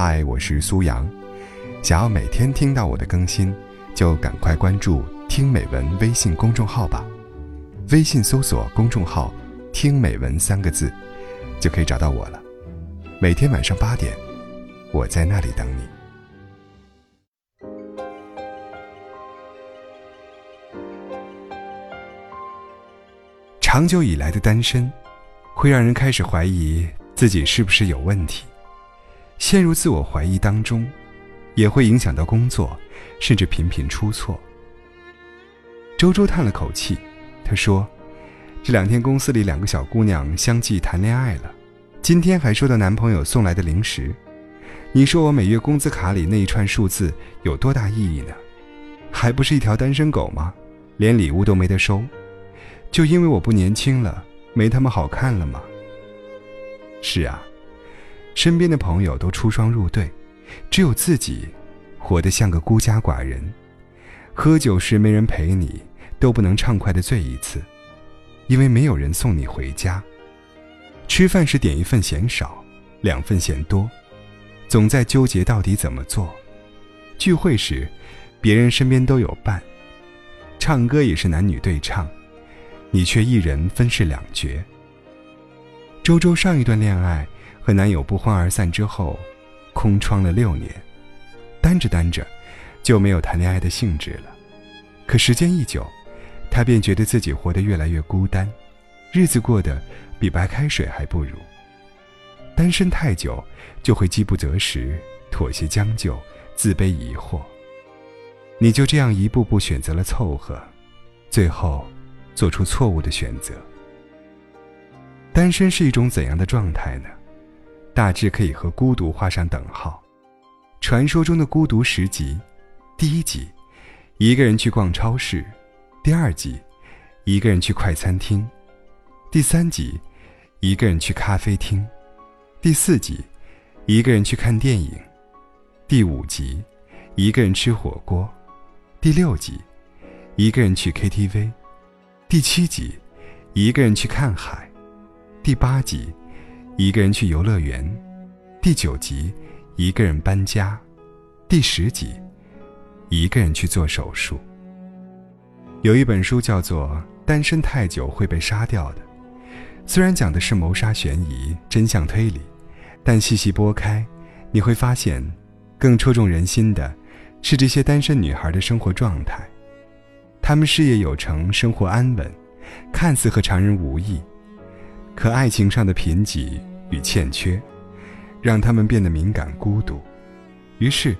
嗨，我是苏阳。想要每天听到我的更新，就赶快关注“听美文”微信公众号吧。微信搜索公众号“听美文”三个字，就可以找到我了。每天晚上八点，我在那里等你。长久以来的单身，会让人开始怀疑自己是不是有问题。陷入自我怀疑当中，也会影响到工作，甚至频频出错。周周叹了口气，他说：“这两天公司里两个小姑娘相继谈恋爱了，今天还收到男朋友送来的零食。你说我每月工资卡里那一串数字有多大意义呢？还不是一条单身狗吗？连礼物都没得收，就因为我不年轻了，没他们好看了吗？是啊。”身边的朋友都出双入对，只有自己活得像个孤家寡人。喝酒时没人陪你，都不能畅快的醉一次，因为没有人送你回家。吃饭时点一份嫌少，两份嫌多，总在纠结到底怎么做。聚会时，别人身边都有伴。唱歌也是男女对唱，你却一人分饰两角。周周上一段恋爱。和男友不欢而散之后，空窗了六年，单着单着，就没有谈恋爱的兴致了。可时间一久，她便觉得自己活得越来越孤单，日子过得比白开水还不如。单身太久，就会饥不择食，妥协将就，自卑疑惑。你就这样一步步选择了凑合，最后，做出错误的选择。单身是一种怎样的状态呢？大致可以和孤独画上等号。传说中的孤独十集，第一集，一个人去逛超市；第二集，一个人去快餐厅；第三集，一个人去咖啡厅；第四集，一个人去看电影；第五集，一个人吃火锅；第六集，一个人去 KTV；第七集，一个人去看海；第八集。一个人去游乐园，第九集；一个人搬家，第十集；一个人去做手术。有一本书叫做《单身太久会被杀掉的》，虽然讲的是谋杀悬疑、真相推理，但细细剥开，你会发现，更戳中人心的，是这些单身女孩的生活状态。她们事业有成，生活安稳，看似和常人无异。可爱情上的贫瘠与欠缺，让他们变得敏感孤独。于是，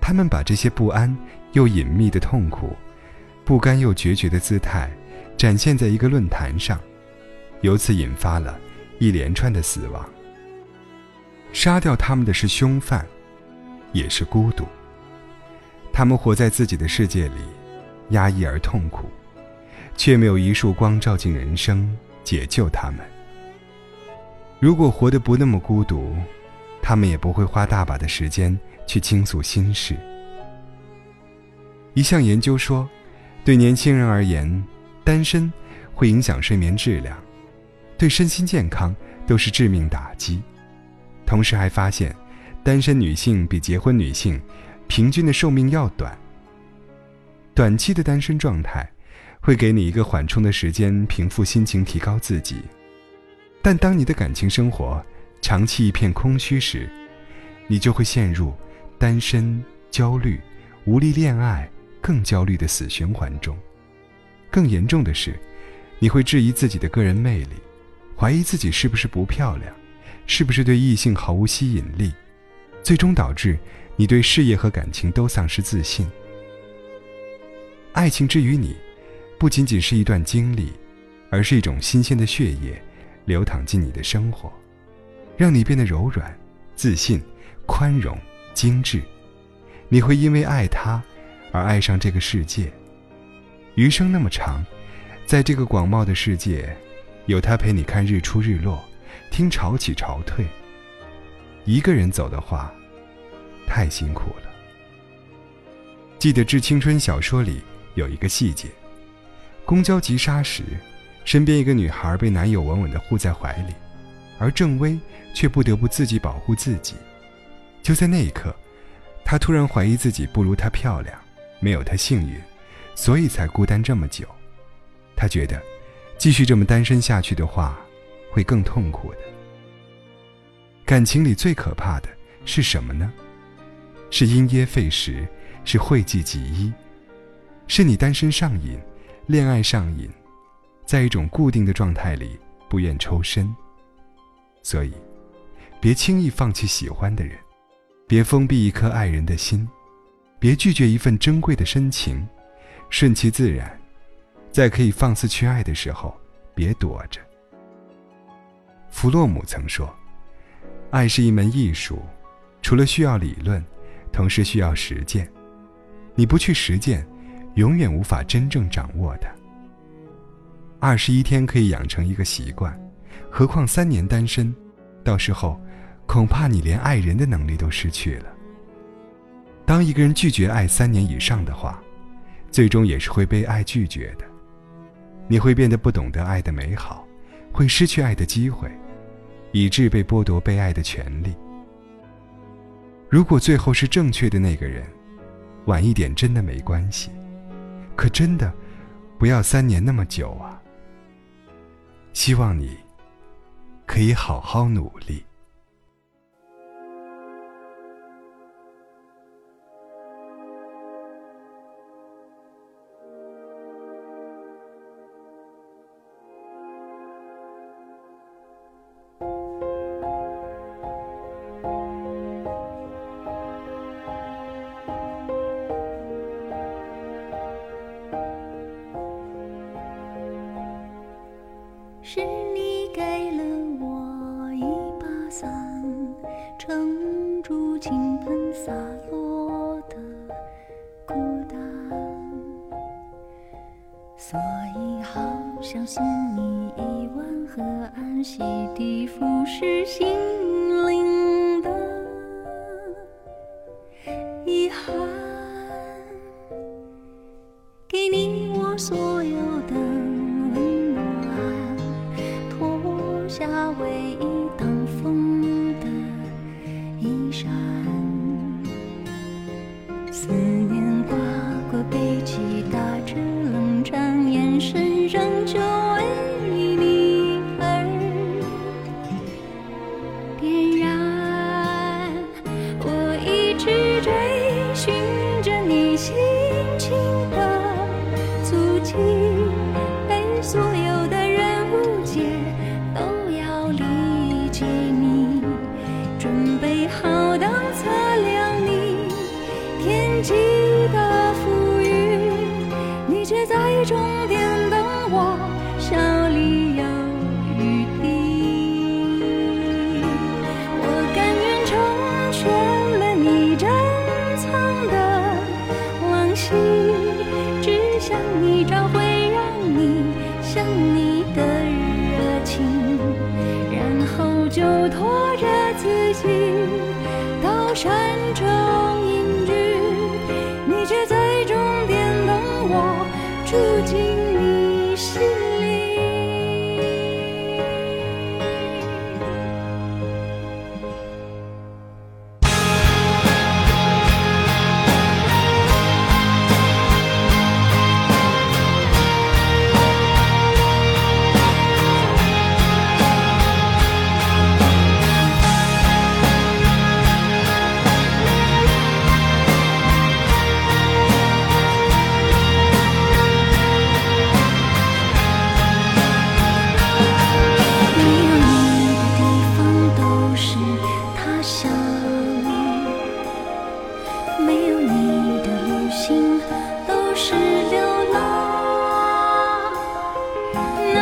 他们把这些不安又隐秘的痛苦、不甘又决绝的姿态，展现在一个论坛上，由此引发了一连串的死亡。杀掉他们的是凶犯，也是孤独。他们活在自己的世界里，压抑而痛苦，却没有一束光照进人生，解救他们。如果活得不那么孤独，他们也不会花大把的时间去倾诉心事。一项研究说，对年轻人而言，单身会影响睡眠质量，对身心健康都是致命打击。同时还发现，单身女性比结婚女性平均的寿命要短。短期的单身状态，会给你一个缓冲的时间，平复心情，提高自己。但当你的感情生活长期一片空虚时，你就会陷入单身、焦虑、无力恋爱、更焦虑的死循环中。更严重的是，你会质疑自己的个人魅力，怀疑自己是不是不漂亮，是不是对异性毫无吸引力，最终导致你对事业和感情都丧失自信。爱情之于你，不仅仅是一段经历，而是一种新鲜的血液。流淌进你的生活，让你变得柔软、自信、宽容、精致。你会因为爱他而爱上这个世界。余生那么长，在这个广袤的世界，有他陪你看日出日落，听潮起潮退。一个人走的话，太辛苦了。记得《致青春》小说里有一个细节：公交急刹时。身边一个女孩被男友稳稳地护在怀里，而郑薇却不得不自己保护自己。就在那一刻，她突然怀疑自己不如她漂亮，没有她幸运，所以才孤单这么久。他觉得，继续这么单身下去的话，会更痛苦的。感情里最可怕的是什么呢？是因噎废食，是讳疾忌医，是你单身上瘾，恋爱上瘾，在一种固定的状态里不愿抽身。所以，别轻易放弃喜欢的人，别封闭一颗爱人的心，别拒绝一份珍贵的深情，顺其自然。在可以放肆去爱的时候，别躲着。弗洛姆曾说：“爱是一门艺术，除了需要理论，同时需要实践。你不去实践，永远无法真正掌握它。二十一天可以养成一个习惯，何况三年单身，到时候恐怕你连爱人的能力都失去了。当一个人拒绝爱三年以上的话，最终也是会被爱拒绝的。”你会变得不懂得爱的美好，会失去爱的机会，以致被剥夺被爱的权利。如果最后是正确的那个人，晚一点真的没关系，可真的不要三年那么久啊！希望你可以好好努力。伞，撑住倾盆洒落的孤单，所以好想送你一碗河岸洗涤腐蚀心灵的遗憾，给你我所终点等我，笑里有雨滴。我甘愿成全了你珍藏的往昔，只想一找回让你想你的热情，然后就拖着自己到山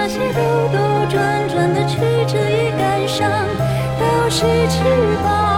那些兜兜转转的曲折与感伤都是翅膀